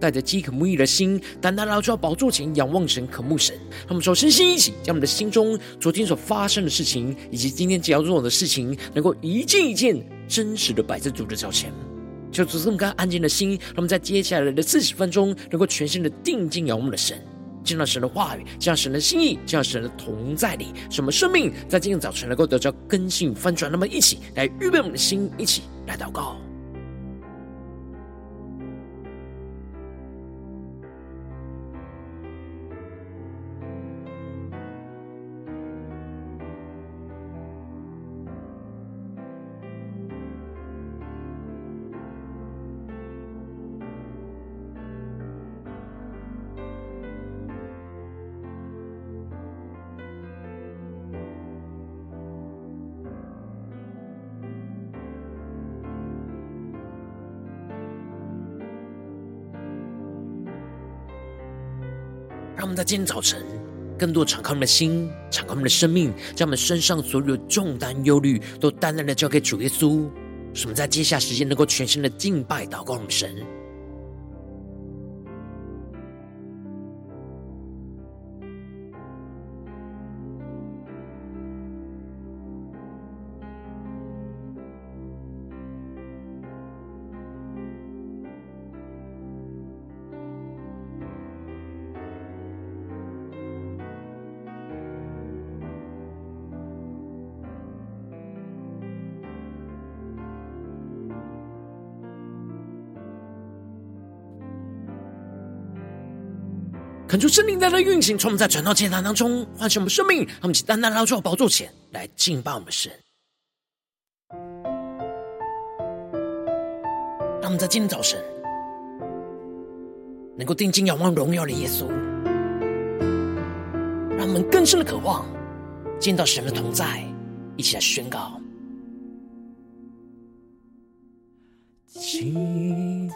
带着饥渴慕义的心，单单来到宝座前仰望神、渴慕神。他们说：“身心一起，将我们的心中昨天所发生的事情，以及今天即将做的事情，能够一件一件真实的摆在主的脚前。求主这么干安静的心，让我们在接下来的四十分钟，能够全心的定睛仰望的神，见到神的话语，见到神的心意，见到神的同在里，什么生命在今天早晨能够得到更新翻转。那么，一起来预备我们的心，一起来祷告。”让我们在今天早晨，更多敞开我们的心，敞开我们的生命，将我们身上所有的重担、忧虑，都淡淡的交给主耶稣。使我们在接下时间，能够全心的敬拜、祷告我们神。求圣灵在那运行，从我们在传道祭坛当中唤醒我们生命，让我们一起单单来到宝座前来敬拜我们的神。让我们在今天早晨能够定睛仰望荣耀的耶稣，让我们更深的渴望见到神的同在，一起来宣告。期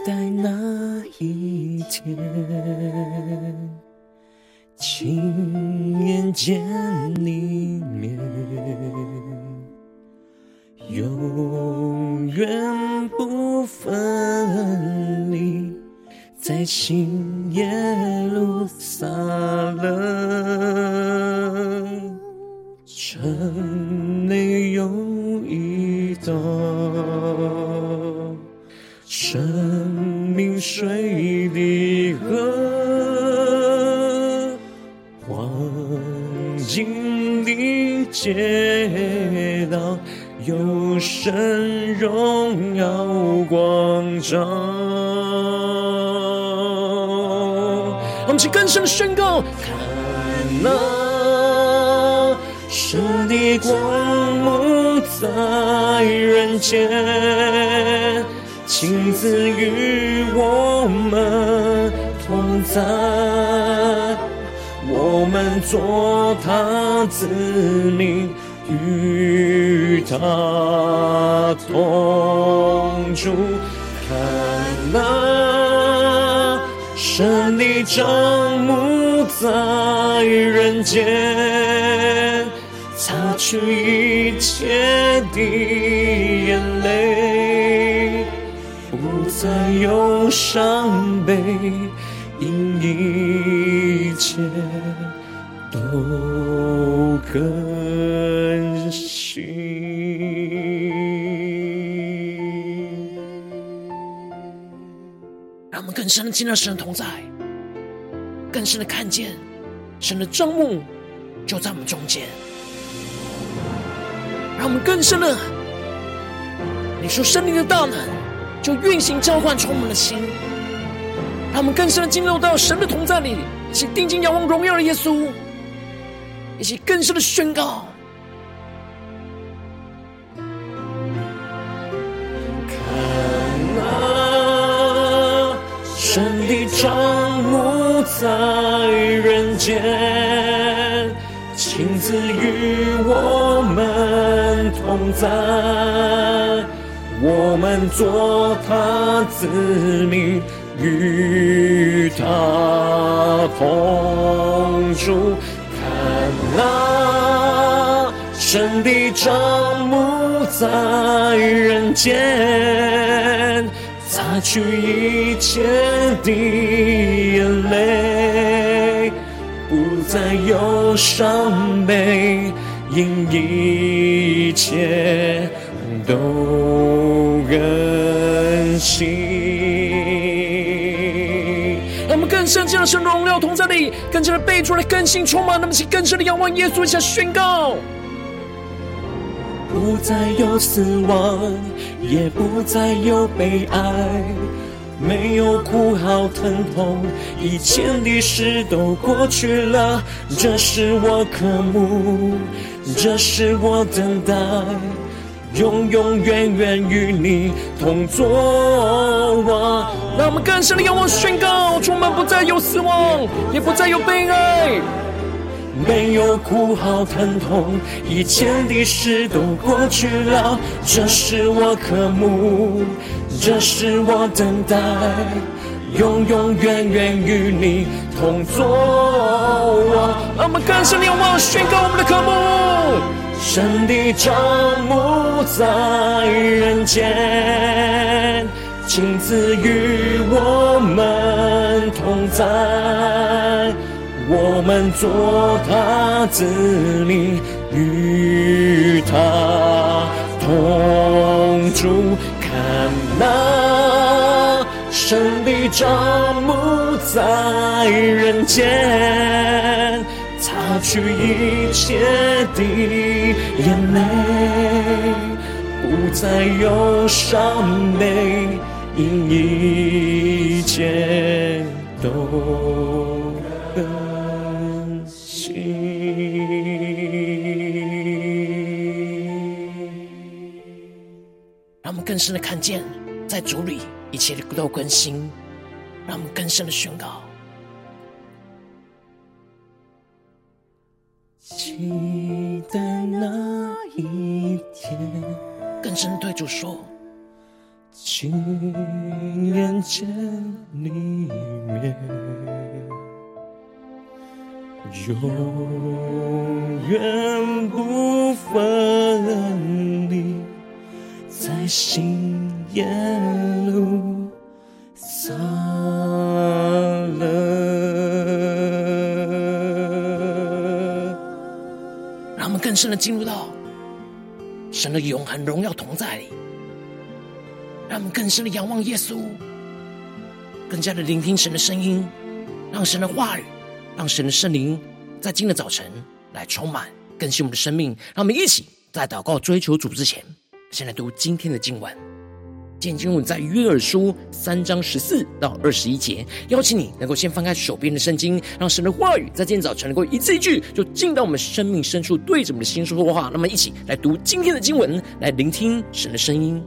待那一天。亲眼见你面，永远不分离，在新耶路撒冷，城内有一道生命水滴街道，有神荣耀光照。我们去更深的宣告：看哪，神的光幕在人间，亲自与我们同在。我们做他子民，与他同住。看那，神的帐幕在人间，擦去一切的眼泪，不再有伤悲。因一切都更新。让我们更深的进入神的同在，更深的看见神的帐幕就在我们中间。让我们更深的，你说生命的大门就运行召唤充满了心。让我们更深的进入到神的同在里，一起定睛仰望荣耀的耶稣，一起更深的宣告。看啊，神的帐幕在人间。亲自与我们同在，我们做他子民，与他同住。看那，神的帐幕在人间，擦去一切的眼泪。不再有伤悲，因一切都更新。让我们更深进入神荣耀同在里，更加的被主来更新充满。那么，请更深的仰望耶稣，一下宣告：不再有死亡，也不再有悲哀。没有哭嚎疼痛，以前的事都过去了。这是我渴慕，这是我等待，永永远远与你同坐。让我们更深的仰望宣告：充满不再有死亡，也不再有悲哀。没有哭嚎疼痛，以前的事都过去了。这是我渴慕，这是我等待，永永远远与你同坐。让我们更深的仰望宣告我们的渴慕，神的帐幕在人间，亲自与我们同在。我们做他子民，与他同住。看那，神的帐幕在人间，擦去一切的眼泪，不再有伤悲，因一切都更新。让我们。更深的看见，在主里一切都更新，让我们更深的宣告。期待那一天，更深对主说，亲眼见你面，永远不分离。在新耶路撒更深的进入到神的永恒荣耀同在里，让我们更深的仰望耶稣，更加的聆听神的声音，让神的话语，让神的圣灵在今日早晨来充满更新我们的生命，让我们一起在祷告追求主之前。先来读今天的经文。今天经文在约珥书三章十四到二十一节。邀请你能够先翻开手边的圣经，让神的话语在今天早晨能够一字一句，就进到我们生命深处，对着我们的心说话。那么，一起来读今天的经文，来聆听神的声音。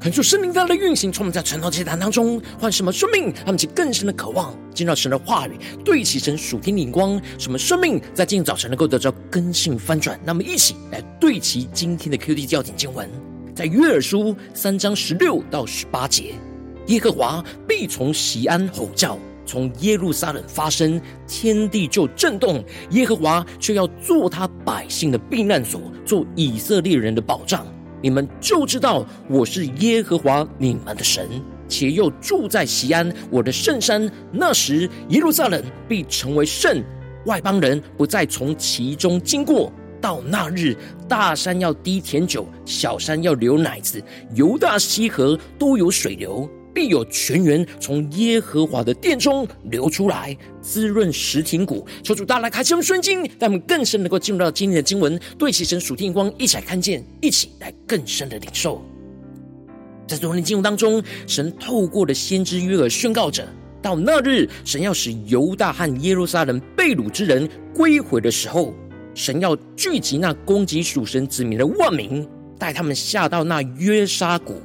看出圣灵大的运行，充满在晨祷祭坛当中，唤什么生命？他们其更深的渴望见到神的话语，对齐神属天的眼光。什么生命在今天早晨能够得到更新翻转？那么一起来对齐今天的 QD 教点经文，在约珥书三章十六到十八节：耶和华必从西安吼叫，从耶路撒冷发声，天地就震动。耶和华却要做他百姓的避难所，做以色列人的保障。你们就知道我是耶和华你们的神，且又住在西安我的圣山。那时耶路撒冷必成为圣，外邦人不再从其中经过。到那日，大山要滴甜酒，小山要流奶子，犹大西河都有水流。必有泉源从耶和华的殿中流出来，滋润石亭谷。求主大大来开启我们圣经，让我们更深能够进入到今天的经文，对齐神属天光，一起来看见，一起来更深的领受。在昨天的经文当中，神透过了先知约珥宣告着：到那日，神要使犹大和耶路撒冷被掳之人归回的时候，神要聚集那攻击属神子民的万民，带他们下到那约沙谷。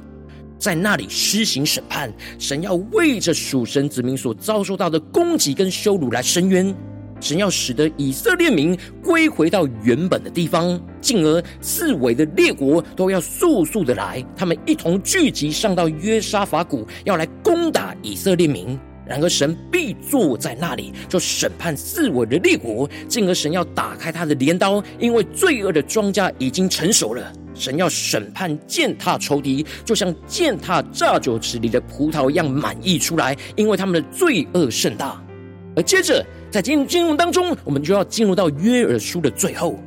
在那里施行审判，神要为着属神子民所遭受到的攻击跟羞辱来伸冤，神要使得以色列民归回到原本的地方，进而四围的列国都要速速的来，他们一同聚集上到约沙法谷，要来攻打以色列民。然而神必坐在那里，就审判四围的列国，进而神要打开他的镰刀，因为罪恶的庄稼已经成熟了。神要审判践踏仇敌，就像践踏榨酒池里的葡萄一样满溢出来，因为他们的罪恶甚大。而接着在今天经文当中，我们就要进入到约珥书的最后，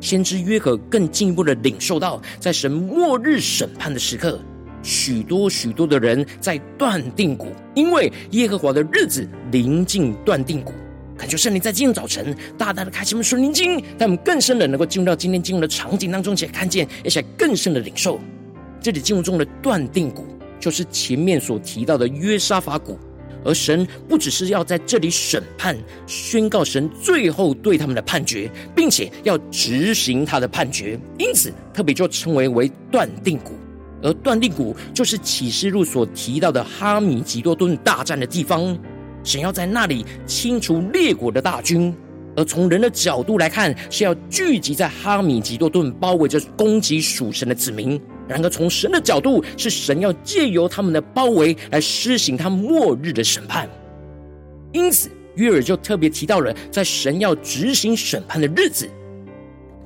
先知约珥更进一步的领受到，在神末日审判的时刻，许多许多的人在断定谷，因为耶和华的日子临近断定谷。恳求圣灵在今天早晨大大的开启我们属灵经，让我们更深的能够进入到今天经文的场景当中，且看见，而且更深的领受。这里经文中的断定谷，就是前面所提到的约沙法谷，而神不只是要在这里审判、宣告神最后对他们的判决，并且要执行他的判决，因此特别就称为为断定谷。而断定谷就是启示录所提到的哈米吉多顿大战的地方。神要在那里清除列国的大军，而从人的角度来看，是要聚集在哈米吉多顿，包围着攻击属神的子民。然而从神的角度，是神要借由他们的包围来施行他末日的审判。因此，约珥就特别提到了，在神要执行审判的日子，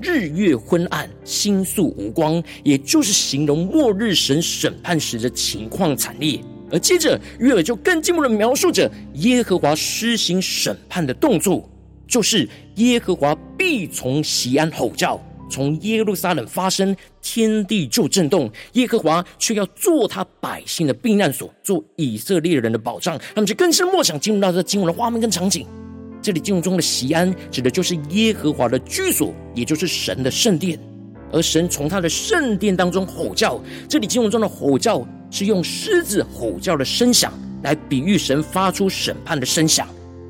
日月昏暗，星宿无光，也就是形容末日神审判时的情况惨烈。而接着，约珥就更进一步的描述着耶和华施行审判的动作，就是耶和华必从锡安吼叫，从耶路撒冷发声，天地就震动。耶和华却要做他百姓的避难所，做以色列人的保障。他们就更深默想进入到这经文的画面跟场景。这里经文中的锡安，指的就是耶和华的居所，也就是神的圣殿。而神从他的圣殿当中吼叫，这里经文中的吼叫。是用狮子吼叫的声响来比喻神发出审判的声响。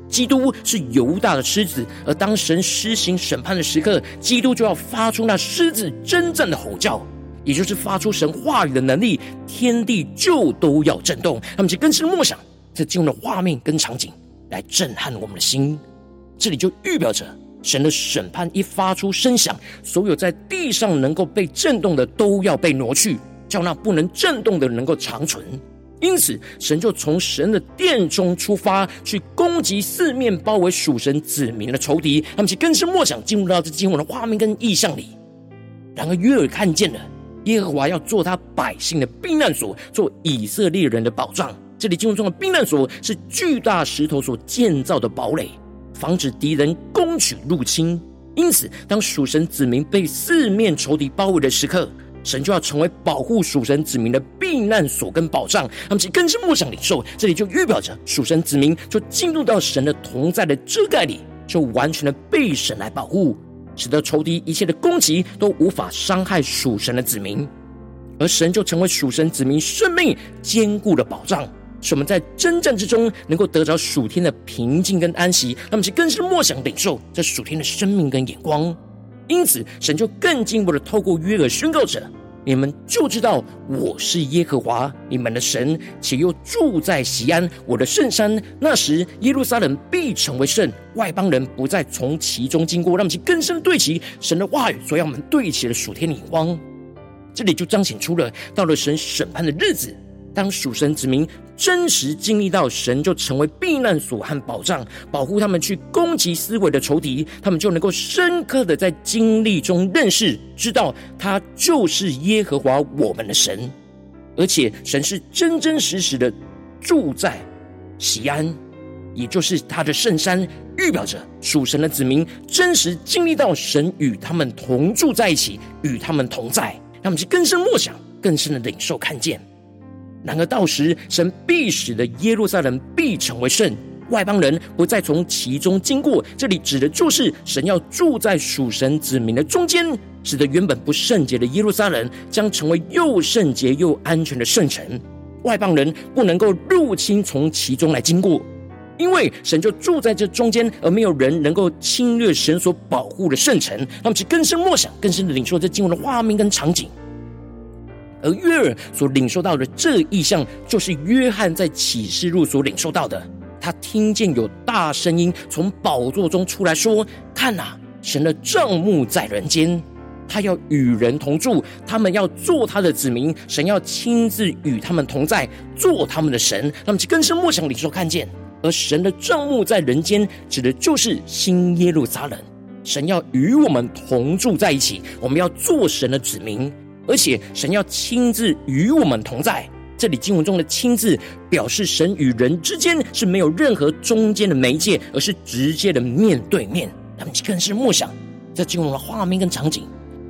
基督是犹大的狮子，而当神施行审判的时刻，基督就要发出那狮子真正的吼叫，也就是发出神话语的能力，天地就都要震动。他们就更深默想，这进入的画面跟场景来震撼我们的心。这里就预表着神的审判一发出声响，所有在地上能够被震动的都要被挪去。叫那不能震动的能够长存，因此神就从神的殿中出发，去攻击四面包围属神子民的仇敌。他们其更深默想，进入到这经文的画面跟意象里。然而约尔看见了耶和华要做他百姓的避难所，做以色列人的保障。这里经文中的避难所是巨大石头所建造的堡垒，防止敌人攻取入侵。因此，当属神子民被四面仇敌包围的时刻，神就要成为保护属神子民的避难所跟保障，他们其更是默想领受，这里就预表着属神子民就进入到神的同在的遮盖里，就完全的被神来保护，使得仇敌一切的攻击都无法伤害属神的子民，而神就成为属神子民生命坚固的保障，使我们在征战之中能够得着属天的平静跟安息，他们其更是默想领受这属天的生命跟眼光。因此，神就更进一步的透过约珥宣告着：你们就知道我是耶和华你们的神，且又住在西安我的圣山。那时耶路撒冷必成为圣，外邦人不再从其中经过。让其更深对齐神的话语，所以让我们对齐了属天的眼光。这里就彰显出了到了神审判的日子。当属神子民真实经历到神，就成为避难所和保障，保护他们去攻击思维的仇敌，他们就能够深刻的在经历中认识，知道他就是耶和华我们的神，而且神是真真实实的住在西安，也就是他的圣山，预表着属神的子民真实经历到神与他们同住在一起，与他们同在，他们去更深默想，更深的领受看见。然而到时，神必使的耶路撒冷必成为圣，外邦人不再从其中经过。这里指的就是神要住在属神子民的中间，使得原本不圣洁的耶路撒冷将成为又圣洁又安全的圣城。外邦人不能够入侵从其中来经过，因为神就住在这中间，而没有人能够侵略神所保护的圣城。那么，去更深默想、更深的领受这经文的画面跟场景。而约尔所领受到的这意象，就是约翰在启示录所领受到的。他听见有大声音从宝座中出来说：“看哪，神的帐幕在人间，他要与人同住，他们要做他的子民，神要亲自与他们同在，做他们的神。”那么，就更深默想领受看见。而神的帐幕在人间，指的就是新耶路撒冷，神要与我们同住在一起，我们要做神的子民。而且神要亲自与我们同在，这里经文中的“亲自”表示神与人之间是没有任何中间的媒介，而是直接的面对面。他们更是默想这经文的画面跟场景，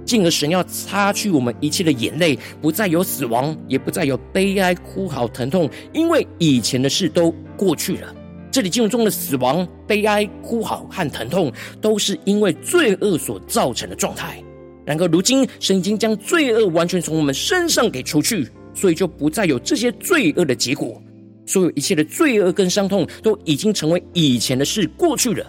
进而神要擦去我们一切的眼泪，不再有死亡，也不再有悲哀、哭嚎、疼痛，因为以前的事都过去了。这里经文中的死亡、悲哀、哭嚎和疼痛，都是因为罪恶所造成的状态。然而，如今神已经将罪恶完全从我们身上给除去，所以就不再有这些罪恶的结果。所有一切的罪恶跟伤痛都已经成为以前的事，过去了。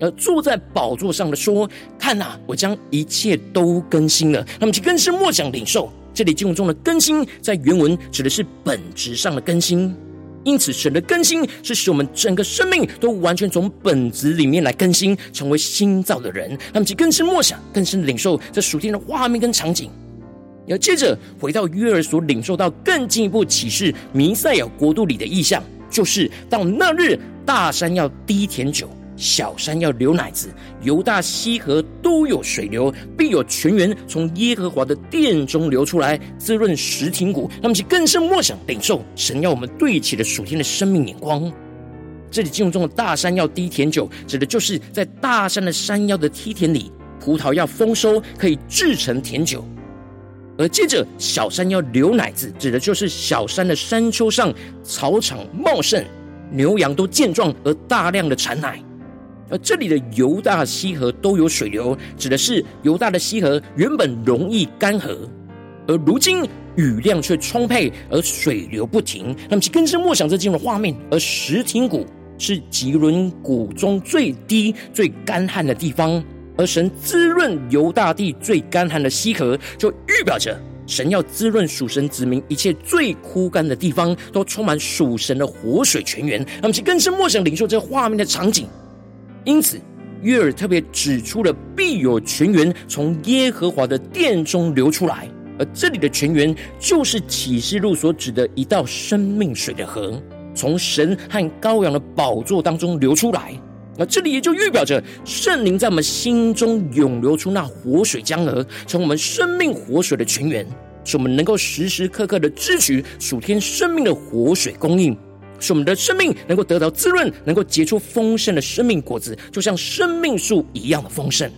而坐在宝座上的说：“看哪，我将一切都更新了。”那么，就更是默想领受。这里经文中的更新，在原文指的是本质上的更新。因此，神的更新是使我们整个生命都完全从本质里面来更新，成为新造的人。那么，其更深默想，更深领受这属天的画面跟场景。要接着回到约尔所领受到更进一步启示，弥赛亚国度里的意象，就是到那日，大山要滴甜酒。小山要流奶子，犹大溪河都有水流，必有泉源从耶和华的殿中流出来，滋润石亭谷。那么，其更深默想领受神要我们对齐的属天的生命眼光。这里经文中的大山要滴甜酒，指的就是在大山的山腰的梯田里，葡萄要丰收，可以制成甜酒；而接着小山要流奶子，指的就是小山的山丘上草场茂盛，牛羊都健壮而大量的产奶。而这里的犹大溪河都有水流，指的是犹大的溪河原本容易干涸，而如今雨量却充沛，而水流不停。那么，其更深默想这进入画面。而石亭谷是吉伦谷中最低、最干旱的地方，而神滋润犹大地最干旱的溪河，就预表着神要滋润属神子民一切最枯干的地方，都充满属神的活水泉源。那么，其更深默想领受这画面的场景。因此，约尔特别指出了必有泉源从耶和华的殿中流出来，而这里的泉源就是启示录所指的一道生命水的河，从神和羔羊的宝座当中流出来。那这里也就预表着圣灵在我们心中涌流出那活水江河，从我们生命活水的泉源，使我们能够时时刻刻的支取属天生命的活水供应。使我们的生命能够得到滋润，能够结出丰盛的生命果子，就像生命树一样的丰盛。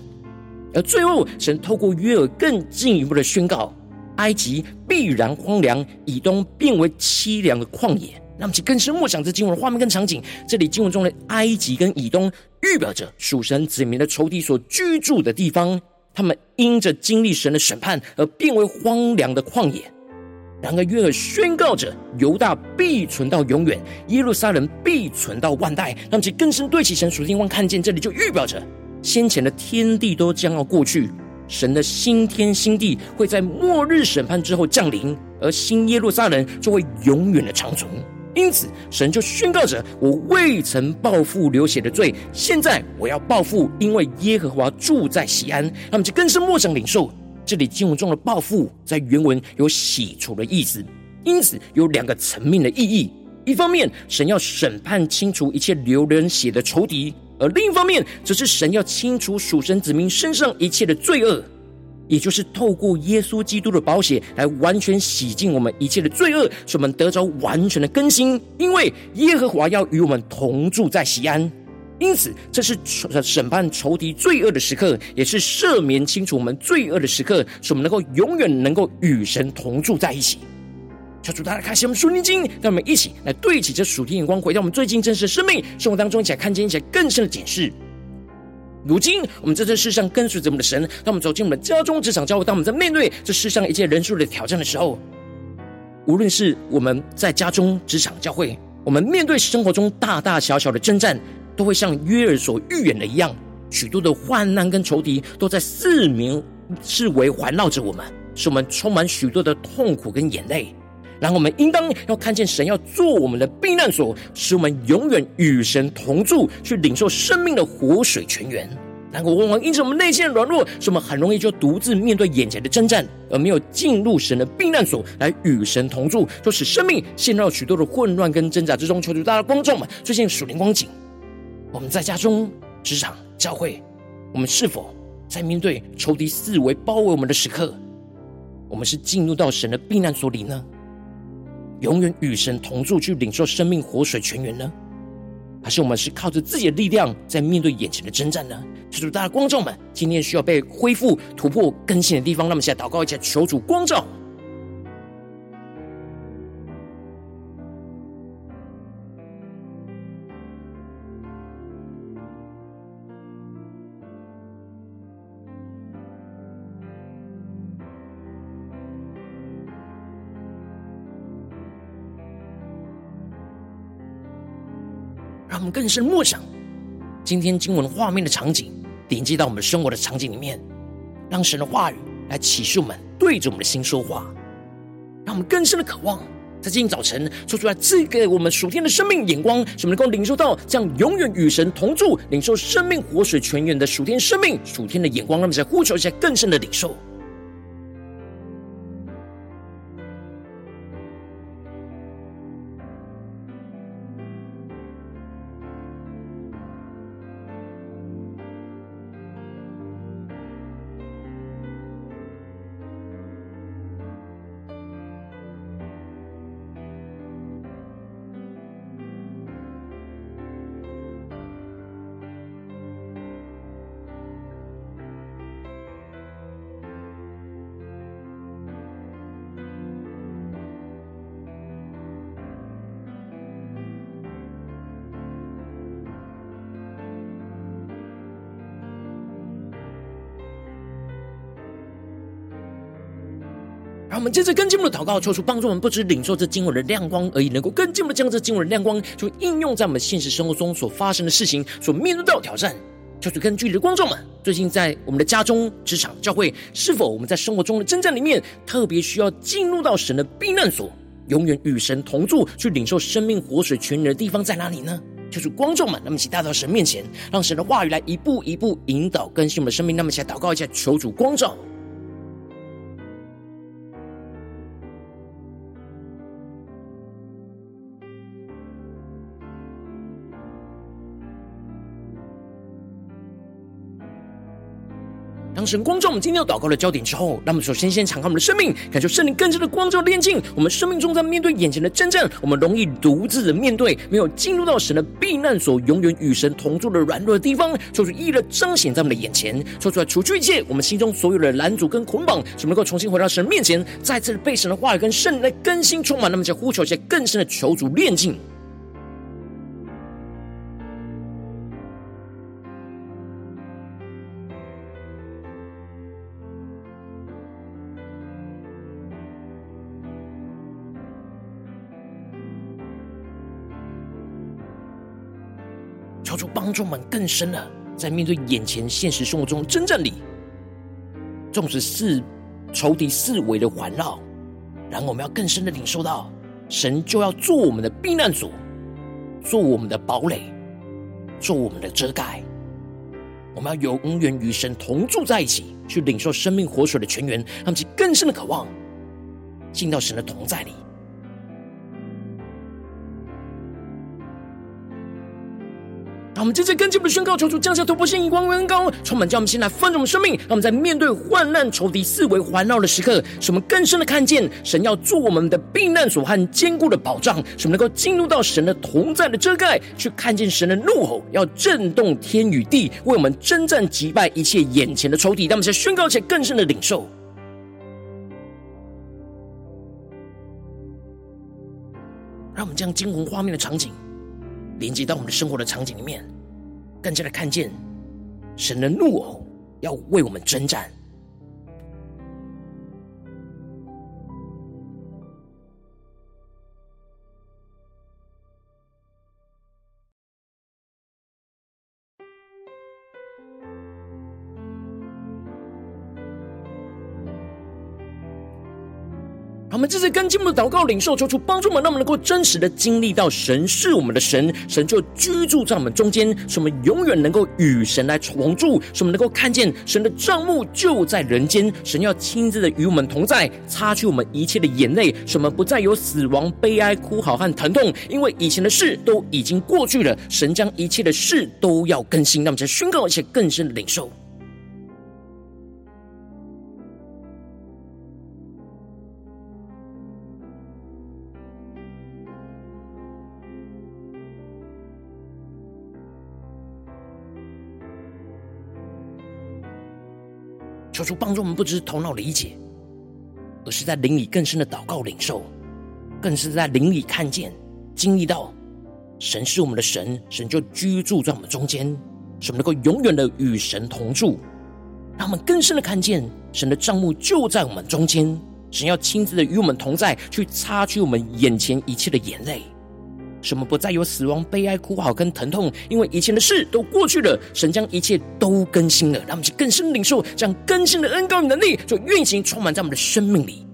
而最后，神透过约尔更进一步的宣告：埃及必然荒凉，以东变为凄凉的旷野。那么，其更深默想这经文的画面跟场景。这里经文中的埃及跟以东，预表着属神子民的仇敌所居住的地方，他们因着经历神的审判而变为荒凉的旷野。然而，约尔宣告着犹大必存到永远，耶路撒冷必存到万代。让其更深对齐神属天光看见，这里就预表着先前的天地都将要过去，神的新天新地会在末日审判之后降临，而新耶路撒冷就会永远的长存。因此，神就宣告着：“我未曾报复流血的罪，现在我要报复，因为耶和华住在西安。”那么，就更深默想领受这里经文中的报复，在原文有洗除的意思，因此有两个层面的意义。一方面，神要审判清除一切流人血的仇敌；而另一方面，则是神要清除属神子民身上一切的罪恶。也就是透过耶稣基督的宝血来完全洗净我们一切的罪恶，使我们得着完全的更新。因为耶和华要与我们同住在西安，因此这是审判仇敌罪恶的时刻，也是赦免清除我们罪恶的时刻，使我们能够永远能够与神同住在一起。求主大家开启我们属灵经，让我们一起来对齐这属天眼光，回到我们最近真实的生命生活当中，一起来看见一些更深的解释。如今，我们在这世上跟随着我们的神，当我们走进我们的家中、职场、教会，当我们在面对这世上一切人数的挑战的时候，无论是我们在家中、职场、教会，我们面对生活中大大小小的征战，都会像约尔所预言的一样，许多的患难跟仇敌都在四面四围环绕着我们，使我们充满许多的痛苦跟眼泪。然后我们应当要看见神要做我们的避难所，使我们永远与神同住，去领受生命的活水泉源。然后往往因着我们内心的软弱，使我们很容易就独自面对眼前的征战，而没有进入神的避难所来与神同住，就使生命陷入许多的混乱跟挣扎之中。求主大家观众们，最近属灵光景，我们在家中、职场、教会，我们是否在面对仇敌四围包围我们的时刻，我们是进入到神的避难所里呢？永远与神同住，去领受生命活水泉源呢？还是我们是靠着自己的力量在面对眼前的征战呢？求主，大家光照们，今天需要被恢复、突破、更新的地方，那么现在祷告一下，求主光照。我们更深默想今天经文画面的场景，连接到我们生活的场景里面，让神的话语来启示我们，对着我们的心说话，让我们更深的渴望，在今天早晨说出来赐给我们属天的生命眼光，使我们能够领受到这样永远与神同住、领受生命活水泉源的属天生命、属天的眼光，让我们在呼求一下更深的领受。接着更进一步的祷告，求主帮助我们，不只领受这经文的亮光而已，能够更进步的将这经文的亮光，就应用在我们现实生活中所发生的事情，所面对到的挑战。求主更具体的光照们，最近在我们的家中、职场、教会，是否我们在生活中的征战里面，特别需要进入到神的避难所，永远与神同住，去领受生命活水泉源的地方在哪里呢？求主光照们，那么一起带到神面前，让神的话语来一步一步引导更新我们的生命。那么一起来祷告一下，求主光照。神光照我们今天要祷告的焦点之后，那么首先先敞开我们的生命，感受圣灵更深的光照炼净我们生命中在面对眼前的真正，我们容易独自的面对，没有进入到神的避难所，永远与神同住的软弱的地方，说出一一的彰显在我们的眼前，说出来除去一切我们心中所有的拦阻跟捆绑，使我们能够重新回到神面前，再次被神的话语跟圣灵来更新充满，那么就呼求一些更深的求主炼净。帮助我们更深的，在面对眼前现实生活中的征战里，纵使是仇敌四围的环绕，然后我们要更深的领受到，神就要做我们的避难所，做我们的堡垒，做我们的遮盖。我们要永远与神同住在一起，去领受生命活水的泉源，让其更深的渴望进到神的同在里。我们接着跟进我们的宣告，求主降下突破性、眼光远高，充满将我们心来丰盛我们生命。让我们在面对患难、仇敌四围环绕的时刻，使我们更深的看见神要做我们的避难所和坚固的保障，使我们能够进入到神的同在的遮盖，去看见神的怒吼要震动天与地，为我们征战击败一切眼前的仇敌。让我们在宣告且更深的领受，让我们将惊鸿画面的场景。连接到我们的生活的场景里面，更加的看见神的怒吼要为我们征战。我们这次跟进我们的祷告领受，求出帮助我们，让我们能够真实的经历到神是我们的神，神就居住在我们中间，使我们永远能够与神来同住，使我们能够看见神的帐幕就在人间，神要亲自的与我们同在，擦去我们一切的眼泪，使我们不再有死亡、悲哀、哭嚎和疼痛，因为以前的事都已经过去了，神将一切的事都要更新，让我们再宣告一些更深的领受。求主帮助我们，不只是头脑理解，而是在灵里更深的祷告领受，更是在灵里看见、经历到神是我们的神，神就居住在我们中间，使我们能够永远的与神同住，让我们更深的看见神的帐幕就在我们中间，神要亲自的与我们同在，去擦去我们眼前一切的眼泪。什么不再有死亡、悲哀、哭嚎跟疼痛，因为以前的事都过去了。神将一切都更新了，让我们去更深领受这样更新的恩膏与能力，就运行充满在我们的生命里。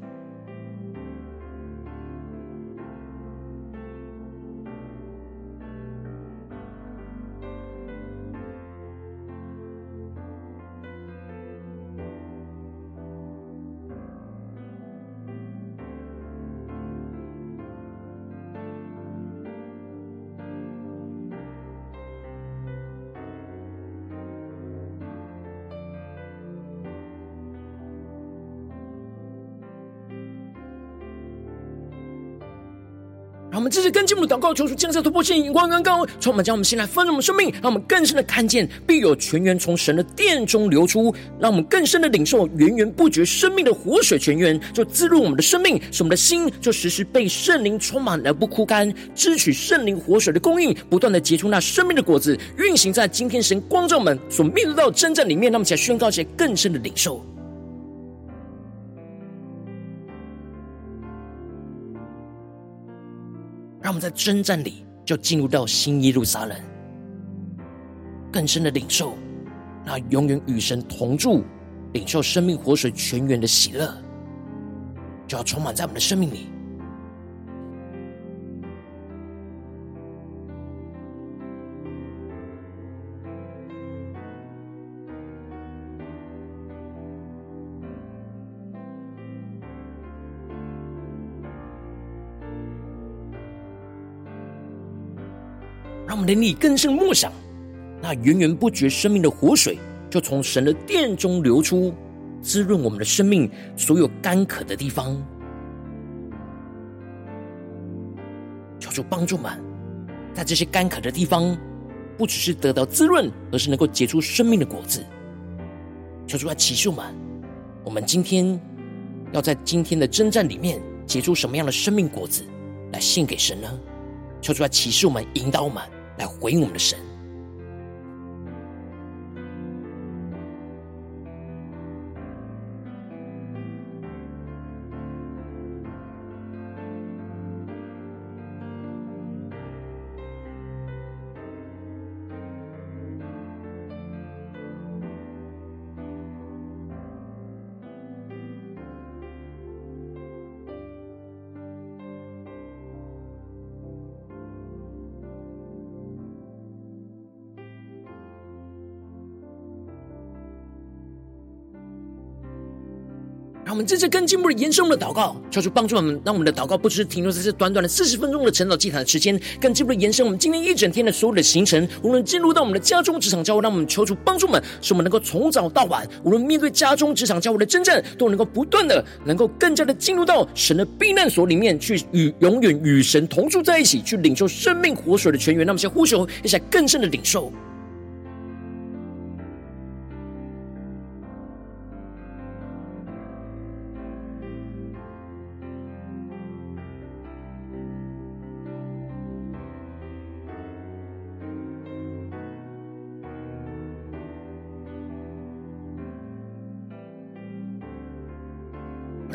们继续跟进我们的祷告，求主降下突破性、眼光远高，充满将我们心来丰盛我们生命，让我们更深的看见，必有泉源从神的殿中流出，让我们更深的领受源源不绝生命的活水泉源，就滋润我们的生命，使我们的心就时时被圣灵充满而不枯干，支取圣灵活水的供应，不断的结出那生命的果子，运行在今天神光照们所面对到的征战里面，让我们起来宣告一些更深的领受。在征战里就进入到新耶路撒冷，更深的领受那永远与神同住、领受生命活水泉源的喜乐，就要充满在我们的生命里。我们的力更深默想，那源源不绝生命的活水，就从神的殿中流出，滋润我们的生命所有干渴的地方。求主帮助们，在这些干渴的地方，不只是得到滋润，而是能够结出生命的果子。求主来启示们，我们今天要在今天的征战里面结出什么样的生命果子来献给神呢？求主来启示们，引导我们。来回应我们的神，让我们真正更进一步的延伸我们的祷告，求主帮助我们，让我们的祷告不只是停留在这短短的四十分钟的晨祷祭坛的时间，更进一步的延伸我们今天一整天的所有的行程。无论进入到我们的家中、职场、教会，让我们求主帮助我们，使我们能够从早到晚，无论面对家中、职场、教会的征战，都能够不断的，能够更加的进入到神的避难所里面，去与永远与神同住在一起，去领受生命活水的泉源。那么，先呼求一下更深的领受。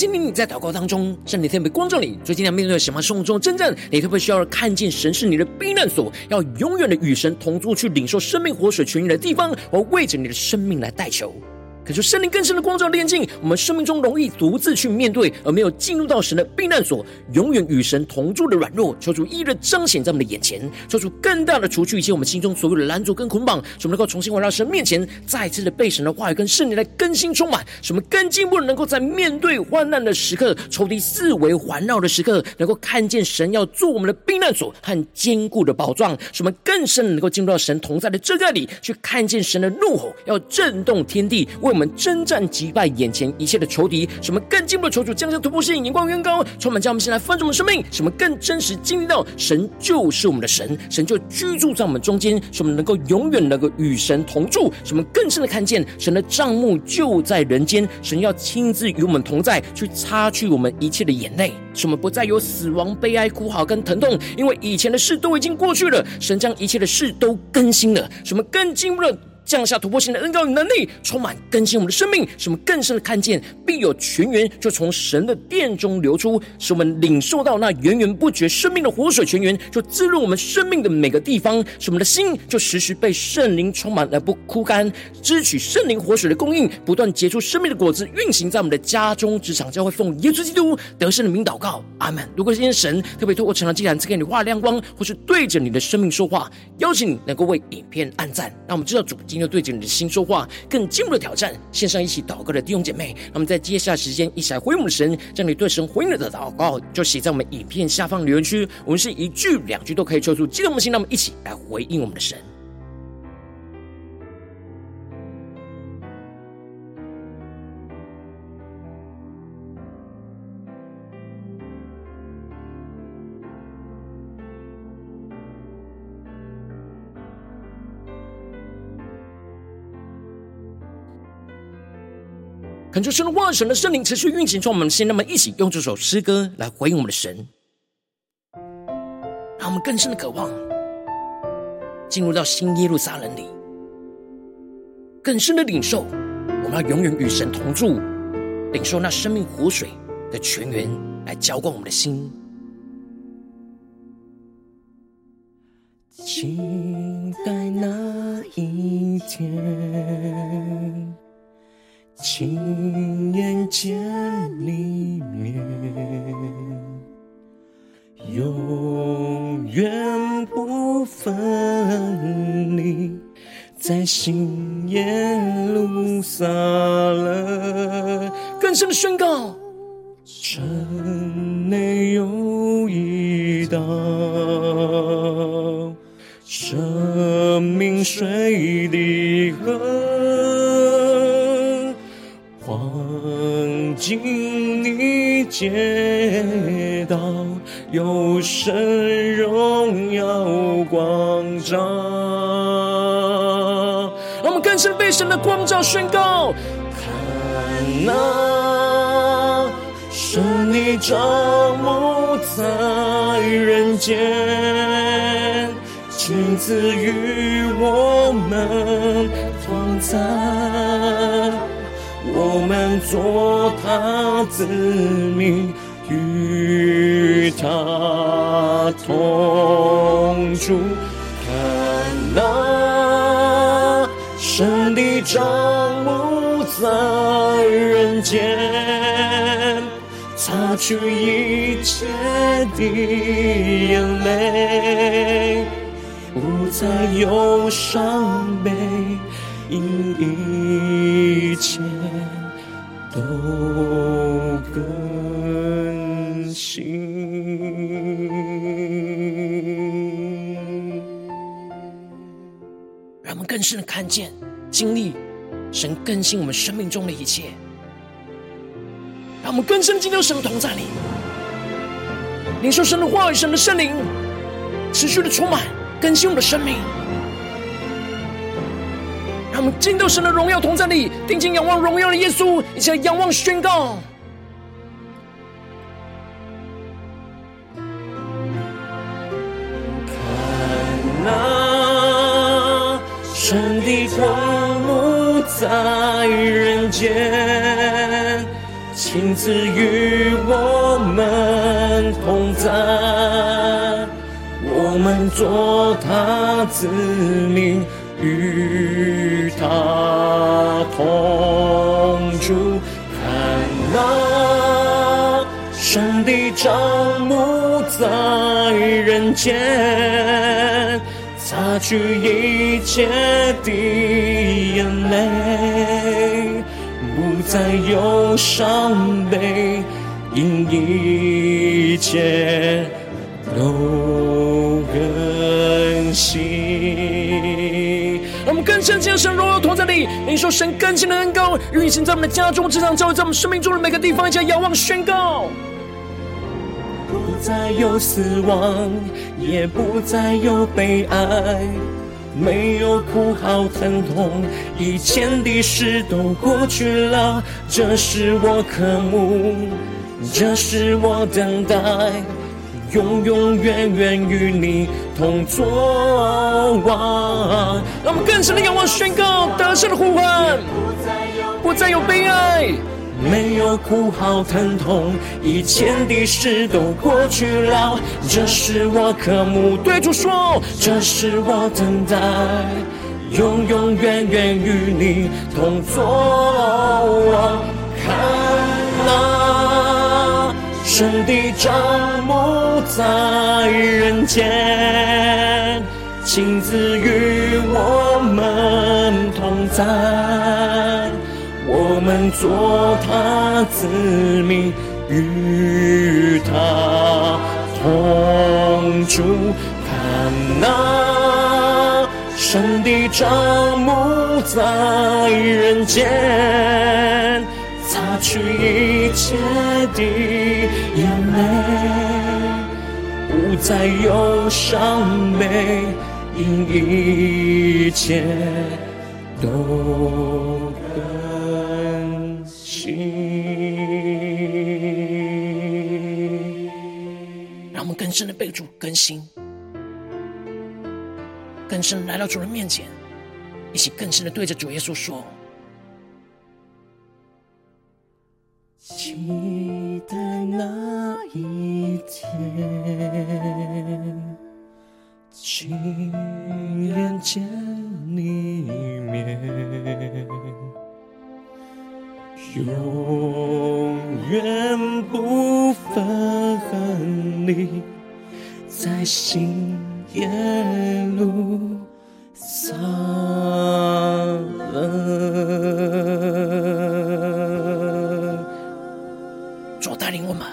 今天你在祷告当中，圣灵特别光照你，最近要面对什么生活中的征战，你特别需要看见神是你的避难所，要永远的与神同住，去领受生命活水泉源的地方，我为着你的生命来代求。可是圣灵更深的光照炼净，我们生命中容易独自去面对，而没有进入到神的避难所，永远与神同住的软弱，求主一一彰显在我们的眼前，求主更大的除去一切我们心中所有的拦阻跟捆绑，使我们能够重新回到神面前，再次的被神的话语跟圣灵来更新充满，使我们更进一步的能够在面对患难的时刻、仇敌四围环绕的时刻，能够看见神要做我们的避难所和坚固的宝藏，使我们更深能够进入到神同在的遮盖里，去看见神的怒吼要震动天地，为我们。我们征战击败眼前一切的仇敌，什么？更进步的求主降下突破性眼光远高，充满将我们先来翻转我们生命，什么？更真实经历到神就是我们的神，神就居住在我们中间，什么？能够永远能够与神同住，什么？更深的看见神的帐幕就在人间，神要亲自与我们同在，去擦去我们一切的眼泪，什么？不再有死亡、悲哀、哭嚎跟疼痛，因为以前的事都已经过去了，神将一切的事都更新了，什么？更进入了。降下突破性的恩膏与能力，充满更新我们的生命，使我们更深的看见，必有泉源就从神的殿中流出，使我们领受到那源源不绝生命的活水泉源，就滋润我们生命的每个地方，使我们的心就时时被圣灵充满而不枯干，支取圣灵活水的供应，不断结出生命的果子，运行在我们的家中、职场、教会，奉耶稣基督得胜的名祷告，阿门。如果今天神特别透过晨祷祭坛赐给你画亮光，或是对着你的生命说话，邀请你能够为影片按赞，让我们知道主今要对着你的心说话，更进一步的挑战。线上一起祷告的弟兄姐妹，那么在接下来时间一起来回应我们的神，将你对神回应的祷告就写在我们影片下方留言区。我们是一句两句都可以抽出激动的心，那么一起来回应我们的神。恳求神的话语、神的圣灵持续运行在我们的心，那么一起用这首诗歌来回应我们的神，让我们更深的渴望进入到新耶路撒冷里，更深的领受，我们要永远与神同住，领受那生命活水的泉源来浇灌我们的心。期待那一天。亲眼见里面，永远不分离，在新耶路撒冷。更深的宣告，城内有一道生命水的河。街道，有神荣耀光照。让我们更深被神的光照宣告。看哪，神的帐幕在人间，亲自与我们同在，我们做他子民，与他同住。看那，神的帐幕在人间，擦去一切的眼泪，不再有伤悲，因一切都更新。让我们更深的看见、经历神更新我们生命中的一切，让我们更深进入神的同在里，领受神的话语、神的圣灵，持续的充满更新我们的生命。让我们进入神的荣耀同在里，定睛仰望荣耀的耶稣，一起来仰望宣告。看哪，神的光幕在人间，亲自与我们同在，我们做他子民，与他同住。看那，神的帐幕在人间，擦去一切的眼泪，不再有伤悲，因一切都更新。让我们更深进入神荣耀同在里，领受神更新的恩膏，运行在我们的家中、职场、教会，在我们生命中的每个地方，一起遥望宣告。不再有死亡，也不再有悲哀，没有哭号疼痛，以前的事都过去了。这是我渴慕，这是我等待，永永远远与你同作王。让我们更深的仰望宣告得胜的呼唤，不再有悲哀。没有哭号疼痛，以前的事都过去了。这是我渴慕，对主说，这是我等待，永永远远与你同作王。看那，神的帐幕在人间，亲自与我们同在。我们做他子民，与他同住。看那，神的帐幕在人间，擦去一切的眼泪，不再有伤悲，因一切都更新。让我们更深的被主更新，更深来到主人面前，一起更深的对着主耶稣说：期待那一天，亲眼见你一面。永远不分离，在新耶路洒了带领我们，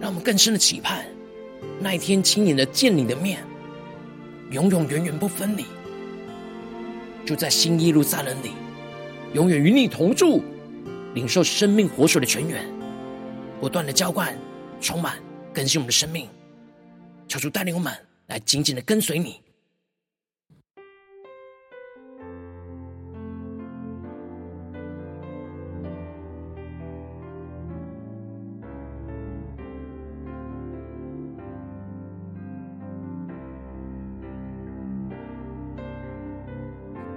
让我们更深的期盼那一天亲眼的见你的面，永永远远不分离，就在新耶路撒冷里。永远与你同住，领受生命活水的泉源，不断的浇灌、充满、更新我们的生命。求主带领我们来紧紧的跟随你。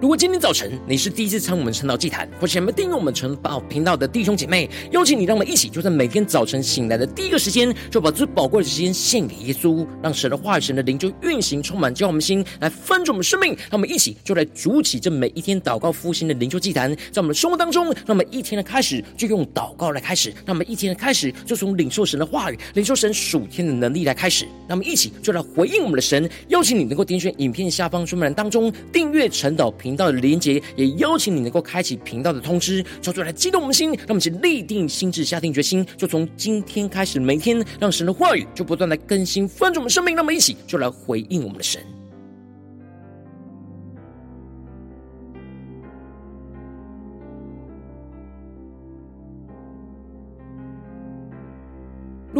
如果今天早晨你是第一次参我们晨祷祭坛，或是还没订阅我们晨报频道的弟兄姐妹，邀请你让我们一起，就在每天早晨醒来的第一个时间，就把最宝贵的时间献给耶稣，让神的话语、神的灵就运行充满，叫我们心来翻转我们生命。让我们一起就来主起这每一天祷告复兴的灵修祭坛，在我们的生活当中，让我们一天的开始就用祷告来开始，让我们一天的开始就从领受神的话语、领受神属天的能力来开始。让我们一起就来回应我们的神，邀请你能够点选影片下方说明栏当中订阅晨祷频道的连接，也邀请你能够开启频道的通知，求主来激动我们心，让我们一起立定心智，下定决心，就从今天开始，每天让神的话语就不断来更新翻转我们生命，那么一起就来回应我们的神。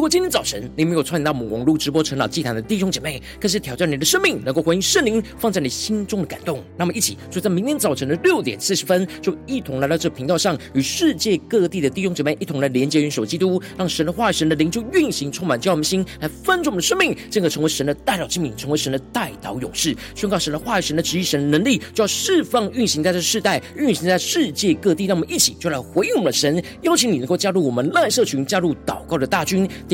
果今天早晨你没有参与到我们网络直播晨祷祭坛的弟兄姐妹，更是挑战你的生命，能够回应圣灵放在你心中的感动。那么一起就在明天早晨的六点四十分，就一同来到这频道上，与世界各地的弟兄姐妹一同来连接、元首基督，让神的话、神的灵就运行、充满，叫我们心来翻转我们的生命，进而成为神的代祷器皿，成为神的代祷勇士，宣告神的话、神的旨意、神的能力，就要释放、运行在这世代，运行在世界各地。让我们一起就来回应我们的神，邀请你能够加入我们赖社群，加入祷告的大军。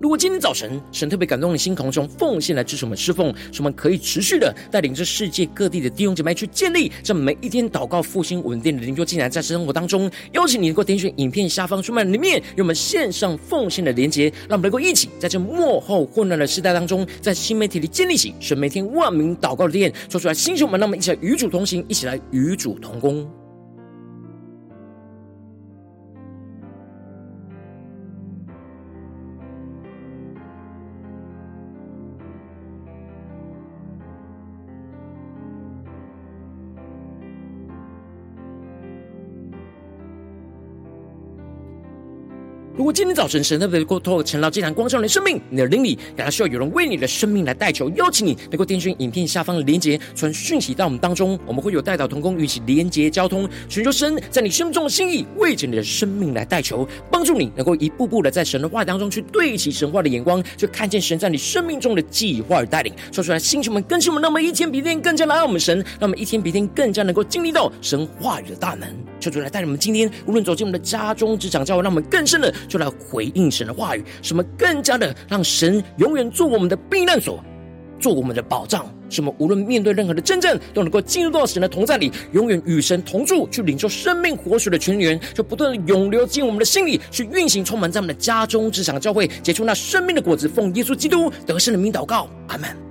如果今天早晨神特别感动你心，同中奉献来支持我们侍奉，使我们可以持续的带领着世界各地的弟兄姐妹去建立这每一天祷告复兴稳定的灵修进来，在生活当中，邀请你能够点选影片下方说明里面有我们线上奉献的连结，让我们能够一起在这幕后混乱的时代当中，在新媒体里建立起神每天万名祷告的殿，说出来，星球们，让我们一起来与主同行，一起来与主同工。如果今天早晨神特别过透过晨祷祭坛光照你的生命，你的灵里感到需要有人为你的生命来代求，邀请你能够点选影片下方的连结，传讯息到我们当中，我们会有代祷同工与其连结交通，寻求神在你生命中的心意，为着你的生命来代求，帮助你能够一步步的在神的话当中去对齐神话的眼光，去看见神在你生命中的计划与带领。说出来，星球们更新我们，那么一天比一天更加来爱我们神，让我们一天比一天更加能够经历到神话语的大能。求主来带领我们今天无论走进我们的家中、职场、教会，让我们更深的。就来回应神的话语，什么更加的让神永远做我们的避难所，做我们的保障。什么无论面对任何的争战，都能够进入到神的同在里，永远与神同住，去领受生命活水的泉源，就不断的涌流进我们的心里，去运行充满在我们的家中、职场、教会，结出那生命的果子。奉耶稣基督得胜的名祷告，阿门。